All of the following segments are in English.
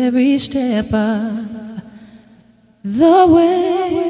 every step of the way.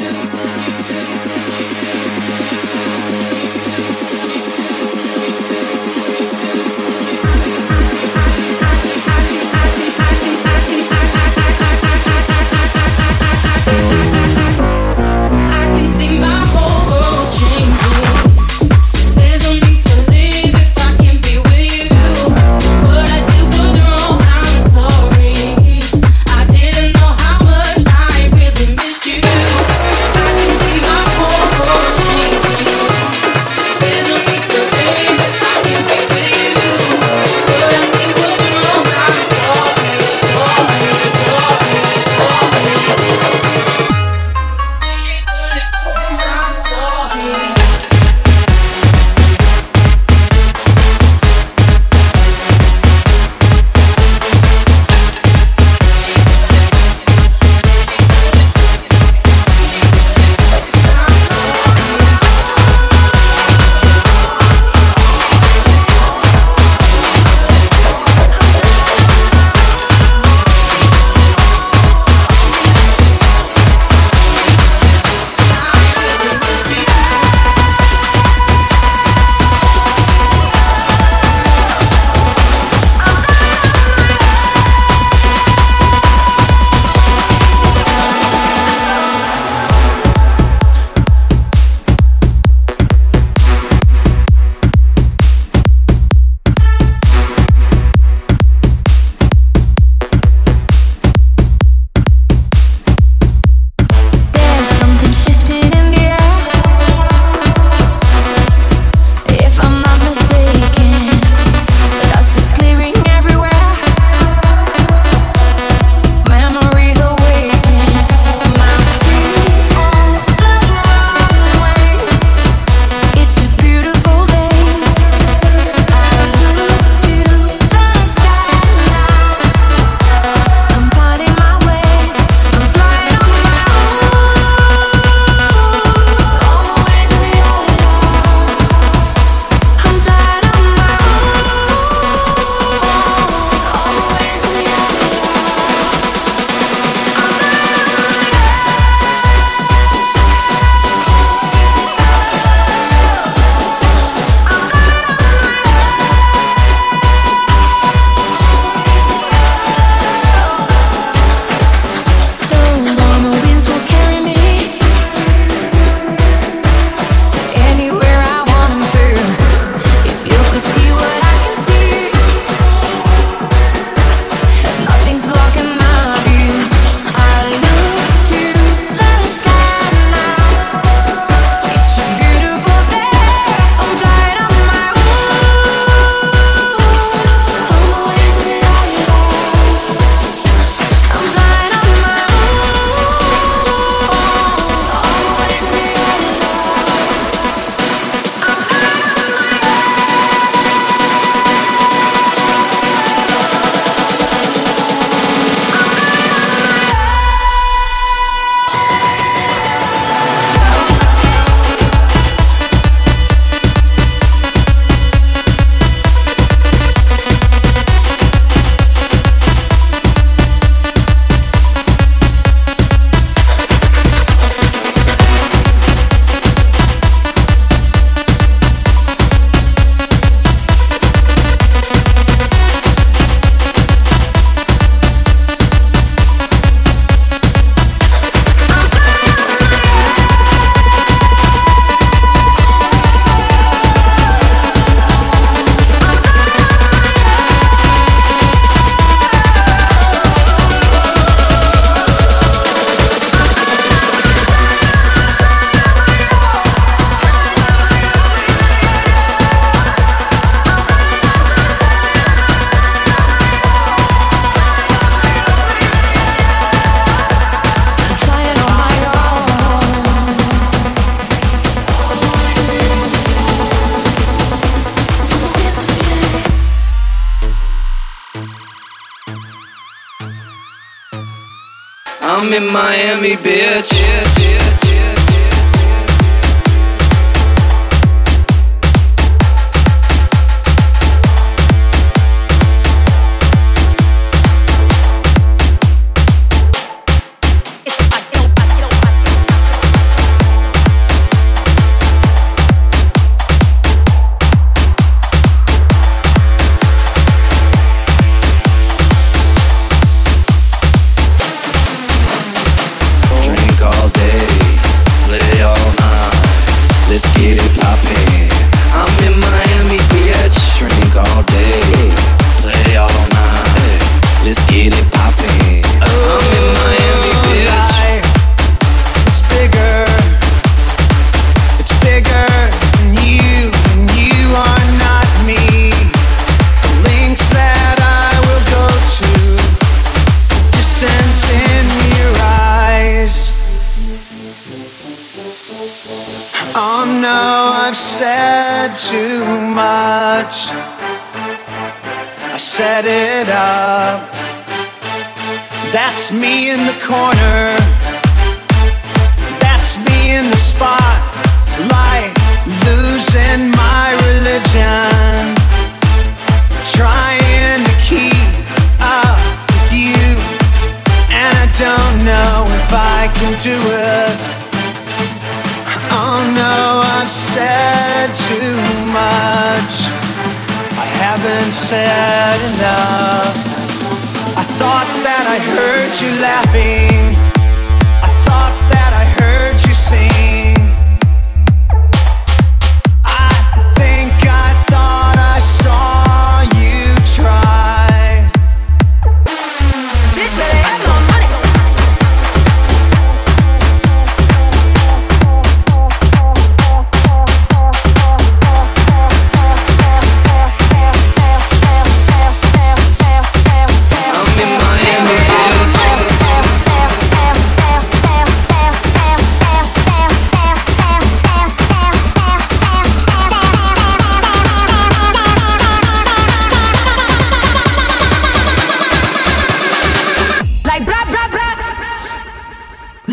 Yeah.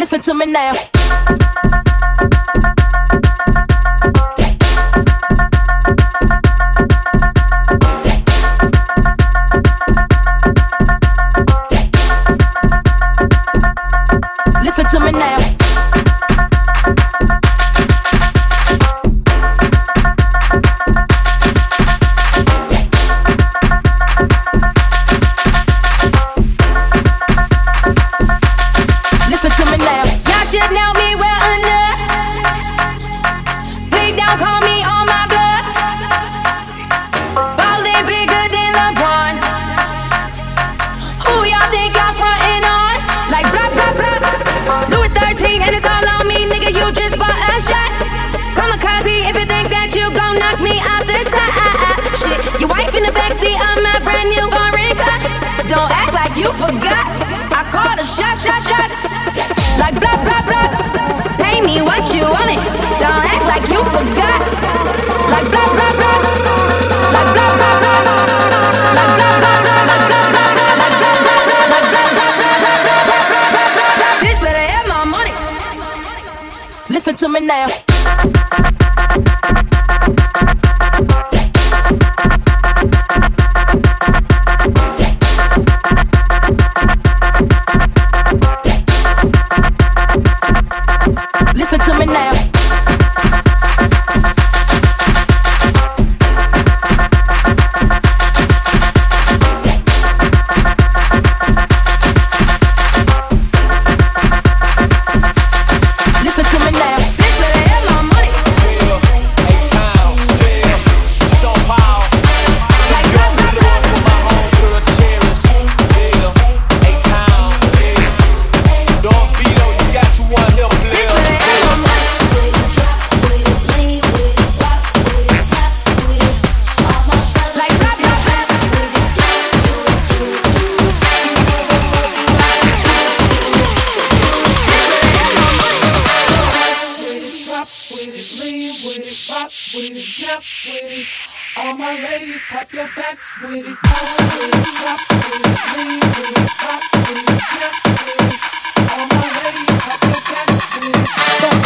listen to me now. with it. All my ladies, pop your backs with it. Pop with it, drop with it, lean with it, pop with it, snap with it. All my ladies, pop your backs with it.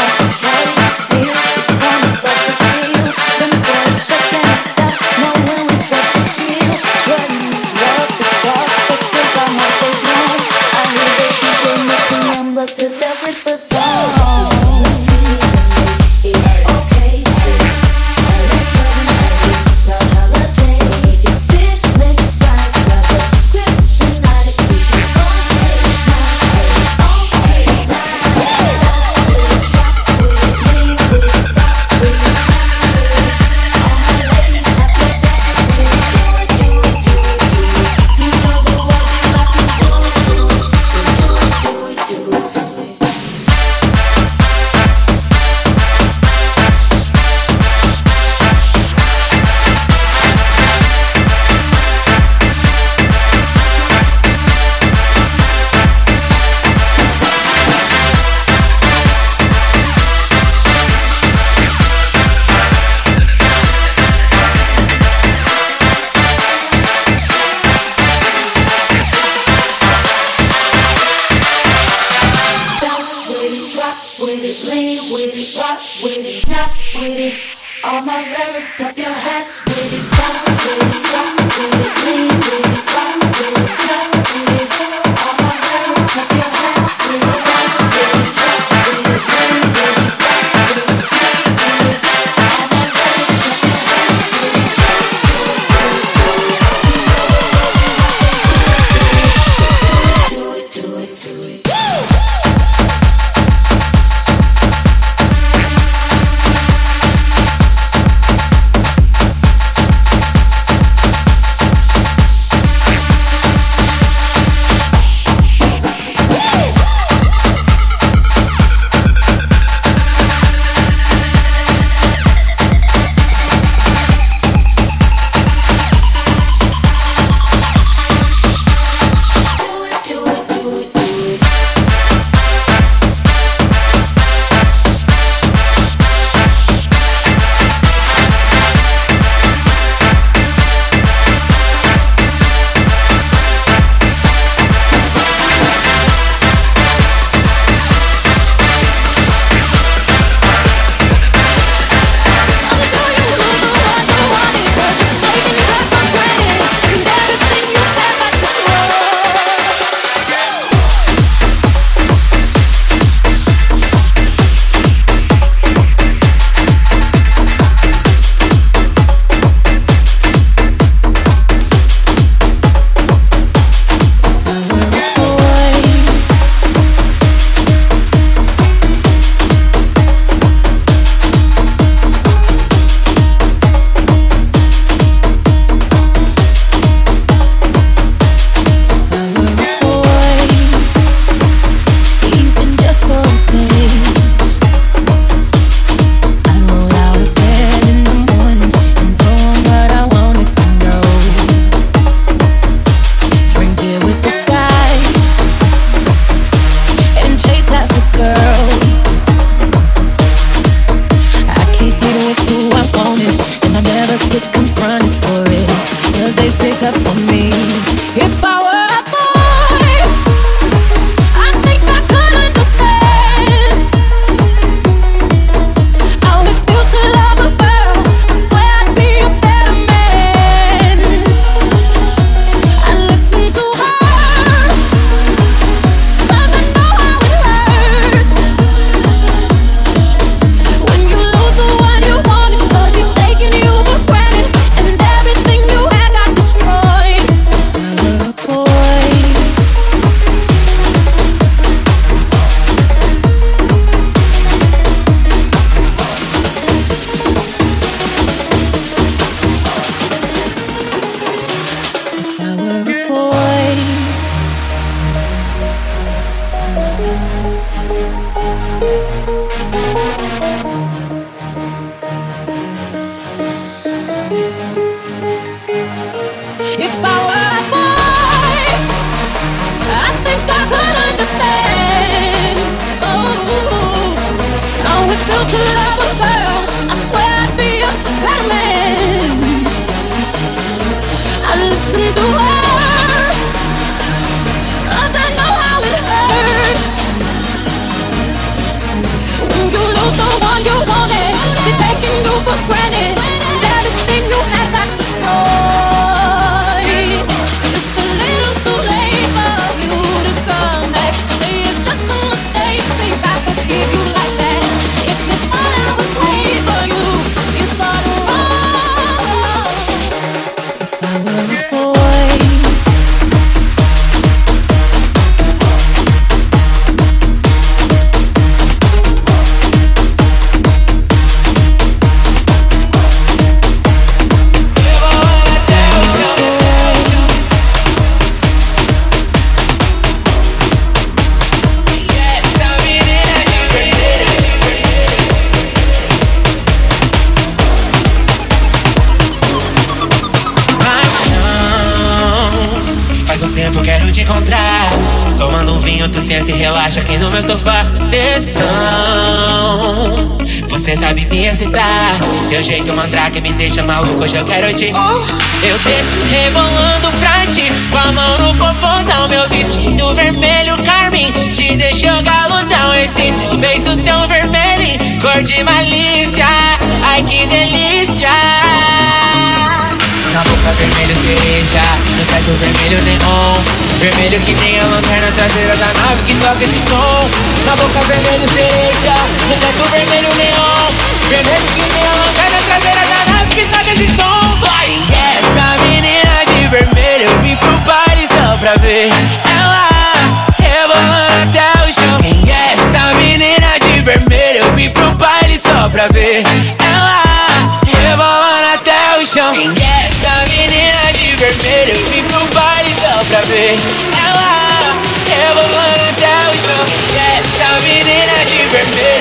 If I were a boy, I think I could understand. Oh, to love. I swear I'd be a better man. I listen to I know how it hurts. When you lose the one you wanted, taking you for granted. And everything you had got destroyed. Meu sofá. Pressão, você sabe me excitar. Teu jeito mandrake me deixa maluco, hoje eu quero te. Eu desço rebolando pra ti, com a mão no popozão. Meu vestido vermelho, carmim, te deixou galudão. Esse teu beijo tão vermelho, cor de malícia. Ai que delícia. Na boca vermelho cereja, no teto vermelho neon Vermelho que nem a lanterna traseira da nave que toca esse som Na boca vermelho cereja, no teto vermelho neon Vermelho que nem a lanterna traseira da nave que toca esse som Vai! Essa menina de vermelho eu vim pro baile só pra ver Ela rebolando até o chão Quem é essa menina de vermelho eu vim pro baile só pra ver Ela rebolando até o chão Quem é vermelho Eu vim pro baile só pra ver ela rebolando até o chão essa menina de vermelho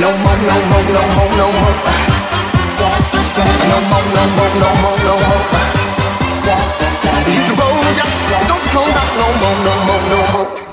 No more, no more, no more, no more. No more, no more, no more, no more. Hit the road, yeah. Don't come back no more, no more, no more.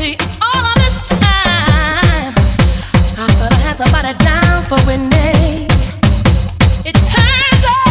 all of this time. I thought I had somebody down for winning. It turns out.